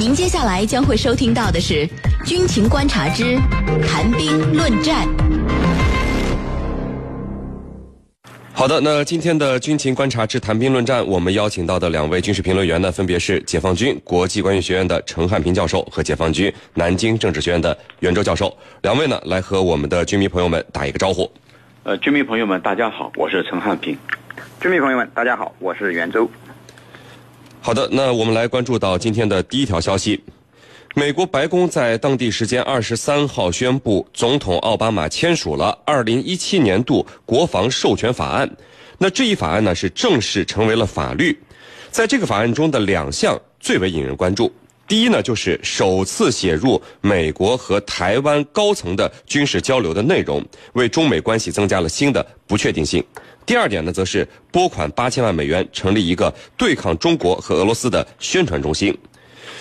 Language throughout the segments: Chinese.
您接下来将会收听到的是《军情观察之谈兵论战》。好的，那今天的军情观察之谈兵论战，我们邀请到的两位军事评论员呢，分别是解放军国际关系学院的陈汉平教授和解放军南京政治学院的袁周教授。两位呢，来和我们的军迷朋友们打一个招呼。呃，军迷朋友们，大家好，我是陈汉平。军迷朋友们，大家好，我是袁周。好的，那我们来关注到今天的第一条消息。美国白宫在当地时间二十三号宣布，总统奥巴马签署了二零一七年度国防授权法案。那这一法案呢，是正式成为了法律。在这个法案中的两项最为引人关注。第一呢，就是首次写入美国和台湾高层的军事交流的内容，为中美关系增加了新的不确定性。第二点呢，则是拨款八千万美元，成立一个对抗中国和俄罗斯的宣传中心。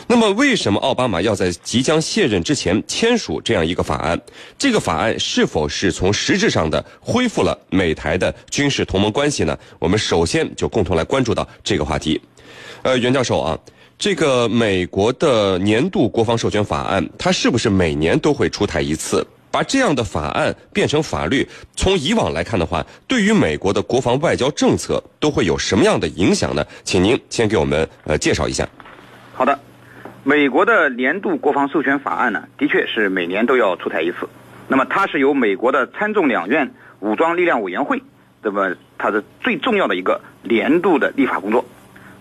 那么，为什么奥巴马要在即将卸任之前签署这样一个法案？这个法案是否是从实质上的恢复了美台的军事同盟关系呢？我们首先就共同来关注到这个话题。呃，袁教授啊，这个美国的年度国防授权法案，它是不是每年都会出台一次？把这样的法案变成法律，从以往来看的话，对于美国的国防外交政策都会有什么样的影响呢？请您先给我们呃介绍一下。好的。美国的年度国防授权法案呢，的确是每年都要出台一次。那么它是由美国的参众两院武装力量委员会，那么它是最重要的一个年度的立法工作。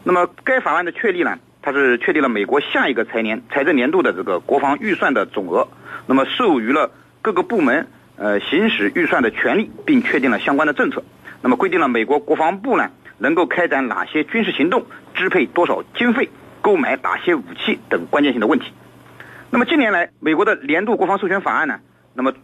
那么该法案的确立呢，它是确定了美国下一个财年财政年度的这个国防预算的总额，那么授予了各个部门呃行使预算的权利，并确定了相关的政策。那么规定了美国国防部呢能够开展哪些军事行动，支配多少经费。购买哪些武器等关键性的问题。那么近年来，美国的年度国防授权法案呢，那么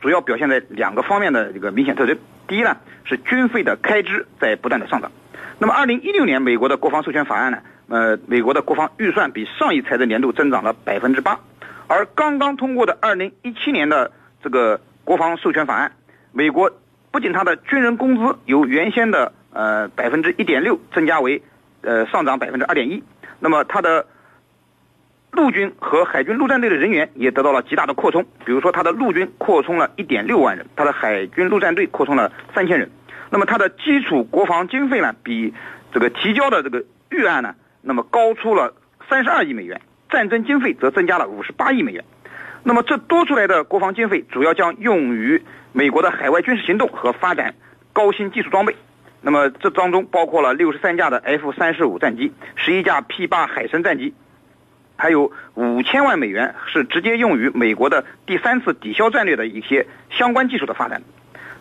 主要表现在两个方面的这个明显特征。第一呢，是军费的开支在不断的上涨。那么二零一六年美国的国防授权法案呢，呃，美国的国防预算比上一财政年度增长了百分之八。而刚刚通过的二零一七年的这个国防授权法案，美国不仅它的军人工资由原先的呃百分之一点六增加为呃上涨百分之二点一。那么，它的陆军和海军陆战队的人员也得到了极大的扩充。比如说，它的陆军扩充了一点六万人，它的海军陆战队扩充了三千人。那么，它的基础国防经费呢，比这个提交的这个预案呢，那么高出了三十二亿美元。战争经费则增加了五十八亿美元。那么，这多出来的国防经费主要将用于美国的海外军事行动和发展高新技术装备。那么这当中包括了六十三架的 F 三十五战机，十一架 P 八海神战机，还有五千万美元是直接用于美国的第三次抵消战略的一些相关技术的发展。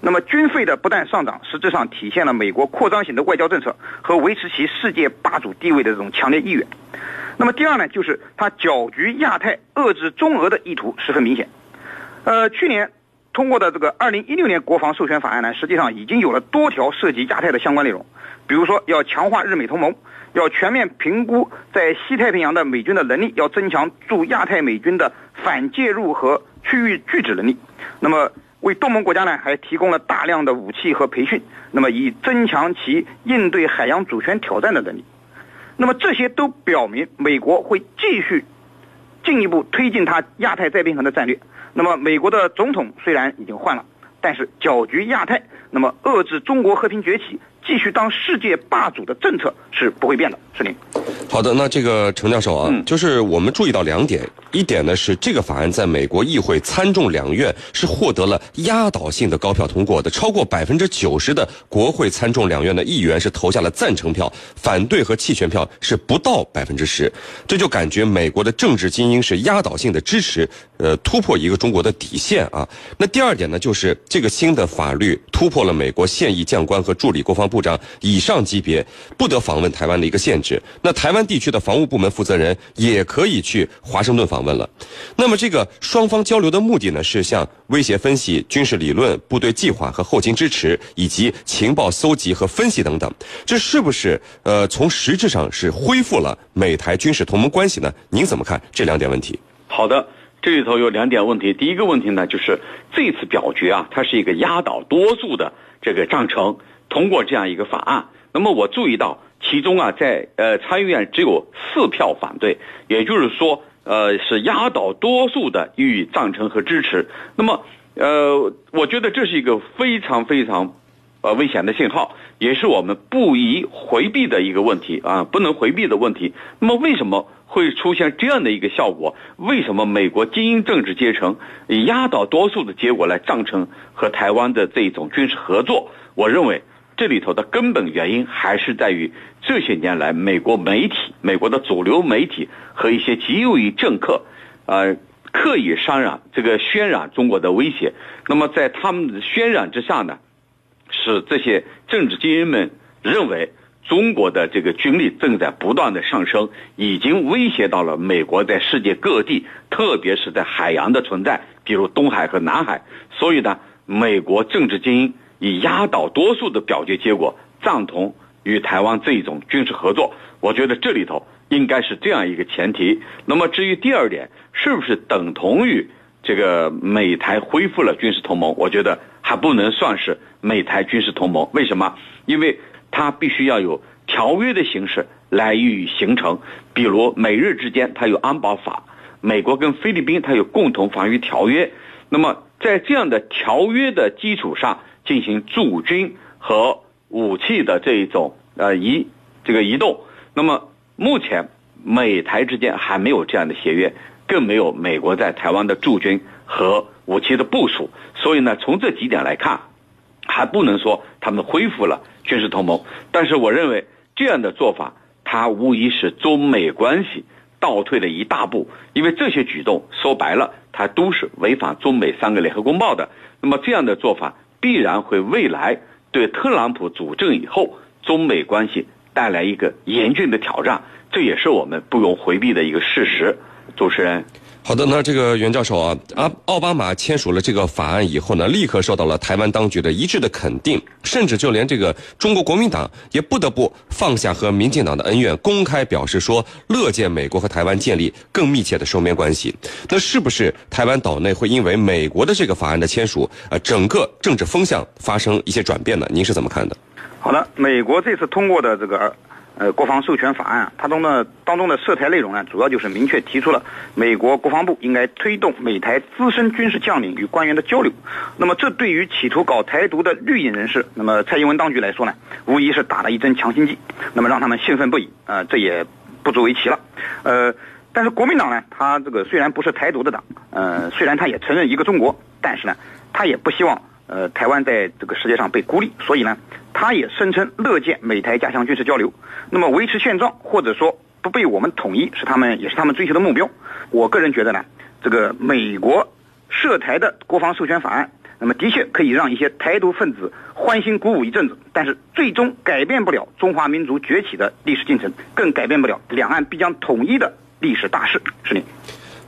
那么军费的不断上涨，实质上体现了美国扩张型的外交政策和维持其世界霸主地位的这种强烈意愿。那么第二呢，就是它搅局亚太、遏制中俄的意图十分明显。呃，去年。通过的这个二零一六年国防授权法案呢，实际上已经有了多条涉及亚太的相关内容，比如说要强化日美同盟，要全面评估在西太平洋的美军的能力，要增强驻亚太美军的反介入和区域拒止能力。那么为东盟国家呢，还提供了大量的武器和培训，那么以增强其应对海洋主权挑战的能力。那么这些都表明美国会继续进一步推进它亚太再平衡的战略。那么，美国的总统虽然已经换了，但是搅局亚太，那么遏制中国和平崛起。继续当世界霸主的政策是不会变的，是您。好的，那这个程教授啊，就是我们注意到两点，一点呢是这个法案在美国议会参众两院是获得了压倒性的高票通过的，超过百分之九十的国会参众两院的议员是投下了赞成票，反对和弃权票是不到百分之十，这就感觉美国的政治精英是压倒性的支持，呃，突破一个中国的底线啊。那第二点呢，就是这个新的法律突破了美国现役将官和助理国防。部长以上级别不得访问台湾的一个限制，那台湾地区的防务部门负责人也可以去华盛顿访问了。那么这个双方交流的目的呢，是向威胁分析、军事理论、部队计划和后勤支持，以及情报搜集和分析等等。这是不是呃从实质上是恢复了美台军事同盟关系呢？您怎么看这两点问题？好的，这里头有两点问题。第一个问题呢，就是这次表决啊，它是一个压倒多数的这个章程。通过这样一个法案，那么我注意到其中啊，在呃参议院只有四票反对，也就是说，呃是压倒多数的予以赞成和支持。那么，呃，我觉得这是一个非常非常，呃危险的信号，也是我们不宜回避的一个问题啊，不能回避的问题。那么，为什么会出现这样的一个效果？为什么美国精英政治阶层以压倒多数的结果来赞成和台湾的这种军事合作？我认为。这里头的根本原因还是在于这些年来，美国媒体、美国的主流媒体和一些极右翼政客，呃，刻意渲染这个渲染中国的威胁。那么在他们的渲染之下呢，使这些政治精英们认为中国的这个军力正在不断的上升，已经威胁到了美国在世界各地，特别是在海洋的存在，比如东海和南海。所以呢，美国政治精英。以压倒多数的表决结果赞同与台湾这一种军事合作，我觉得这里头应该是这样一个前提。那么至于第二点，是不是等同于这个美台恢复了军事同盟？我觉得还不能算是美台军事同盟。为什么？因为它必须要有条约的形式来予以形成，比如美日之间它有安保法，美国跟菲律宾它有共同防御条约。那么在这样的条约的基础上。进行驻军和武器的这一种呃移这个移动，那么目前美台之间还没有这样的协约，更没有美国在台湾的驻军和武器的部署，所以呢，从这几点来看，还不能说他们恢复了军事同盟。但是我认为这样的做法，它无疑是中美关系倒退了一大步，因为这些举动说白了，它都是违反中美三个联合公报的。那么这样的做法。必然会未来对特朗普主政以后中美关系带来一个严峻的挑战，这也是我们不容回避的一个事实。主持人。好的，那这个袁教授啊，啊，奥巴马签署了这个法案以后呢，立刻受到了台湾当局的一致的肯定，甚至就连这个中国国民党也不得不放下和民进党的恩怨，公开表示说乐见美国和台湾建立更密切的双边关系。那是不是台湾岛内会因为美国的这个法案的签署，呃，整个政治风向发生一些转变呢？您是怎么看的？好的，美国这次通过的这个。呃，国防授权法案，它中的当中的涉台内容呢，主要就是明确提出了美国国防部应该推动美台资深军事将领与官员的交流。那么，这对于企图搞台独的绿营人士，那么蔡英文当局来说呢，无疑是打了一针强心剂，那么让他们兴奋不已。呃，这也不足为奇了。呃，但是国民党呢，他这个虽然不是台独的党，呃，虽然他也承认一个中国，但是呢，他也不希望呃台湾在这个世界上被孤立，所以呢。他也声称乐见美台加强军事交流，那么维持现状或者说不被我们统一是他们也是他们追求的目标。我个人觉得呢，这个美国涉台的国防授权法案，那么的确可以让一些台独分子欢欣鼓舞一阵子，但是最终改变不了中华民族崛起的历史进程，更改变不了两岸必将统一的历史大势。是你。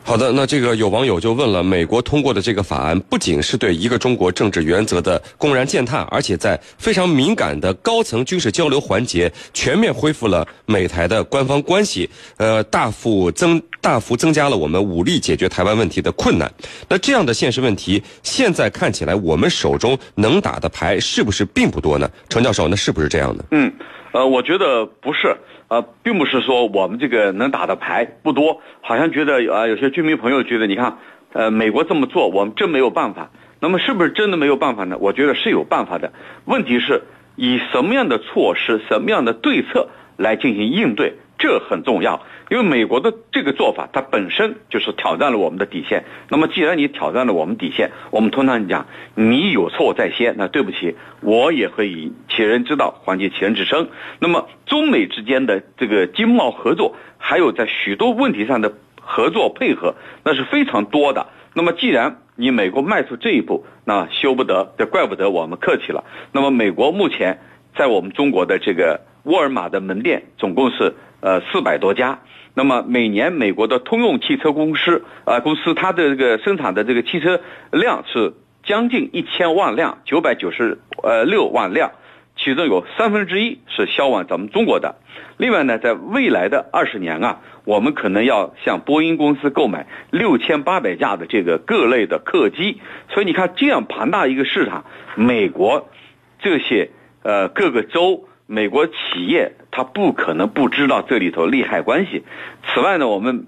好的，那这个有网友就问了：美国通过的这个法案，不仅是对一个中国政治原则的公然践踏，而且在非常敏感的高层军事交流环节，全面恢复了美台的官方关系，呃，大幅增大幅增加了我们武力解决台湾问题的困难。那这样的现实问题，现在看起来，我们手中能打的牌是不是并不多呢？程教授，那是不是这样的？嗯，呃，我觉得不是。呃，并不是说我们这个能打的牌不多，好像觉得啊，有些居民朋友觉得，你看，呃，美国这么做，我们真没有办法。那么是不是真的没有办法呢？我觉得是有办法的。问题是以什么样的措施、什么样的对策来进行应对？这很重要，因为美国的这个做法，它本身就是挑战了我们的底线。那么，既然你挑战了我们底线，我们通常讲，你有错在先，那对不起，我也会以其人之道还治其人之身。那么，中美之间的这个经贸合作，还有在许多问题上的合作配合，那是非常多的。那么，既然你美国迈出这一步，那休不得，这怪不得我们客气了。那么，美国目前在我们中国的这个沃尔玛的门店，总共是。呃，四百多家。那么每年美国的通用汽车公司啊，公司它的这个生产的这个汽车量是将近一千万辆，九百九十呃六万辆，其中有三分之一是销往咱们中国的。另外呢，在未来的二十年啊，我们可能要向波音公司购买六千八百架的这个各类的客机。所以你看，这样庞大一个市场，美国这些呃各个州。美国企业它不可能不知道这里头利害关系。此外呢，我们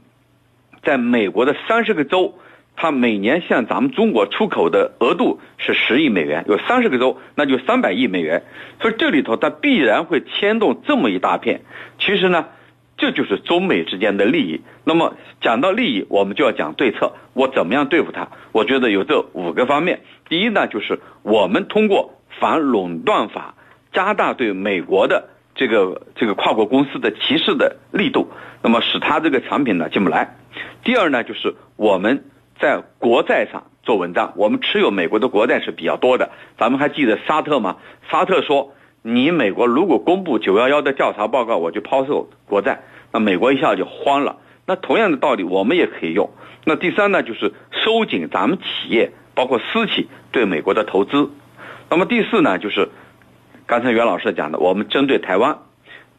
在美国的三十个州，它每年向咱们中国出口的额度是十亿美元，有三十个州，那就三百亿美元。所以这里头它必然会牵动这么一大片。其实呢，这就是中美之间的利益。那么讲到利益，我们就要讲对策，我怎么样对付它？我觉得有这五个方面。第一呢，就是我们通过反垄断法，加大对美国的这个这个跨国公司的歧视的力度，那么使它这个产品呢进不来。第二呢，就是我们在国债上做文章，我们持有美国的国债是比较多的。咱们还记得沙特吗？沙特说，你美国如果公布九幺幺的调查报告，我就抛售国债。那美国一下就慌了。那同样的道理，我们也可以用。那第三呢，就是收紧咱们企业，包括私企对美国的投资。那么第四呢，就是刚才袁老师讲的，我们针对台湾，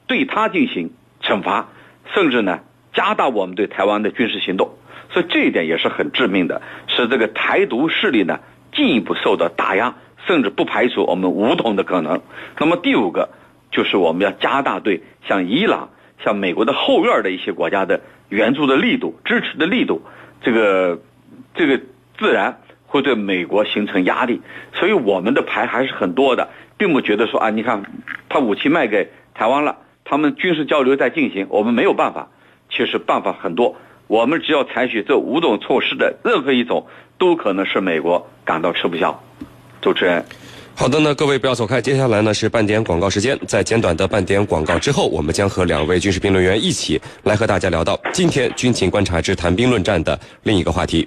对他进行惩罚，甚至呢加大我们对台湾的军事行动。所以这一点也是很致命的，使这个台独势力呢进一步受到打压，甚至不排除我们武统的可能。那么第五个，就是我们要加大对像伊朗。像美国的后院的一些国家的援助的力度、支持的力度，这个这个自然会对美国形成压力，所以我们的牌还是很多的，并不觉得说啊，你看他武器卖给台湾了，他们军事交流在进行，我们没有办法。其实办法很多，我们只要采取这五种措施的任何一种，都可能是美国感到吃不消。主持人。好的呢，各位不要走开，接下来呢是半点广告时间。在简短的半点广告之后，我们将和两位军事评论员一起来和大家聊到今天军情观察之谈兵论战的另一个话题。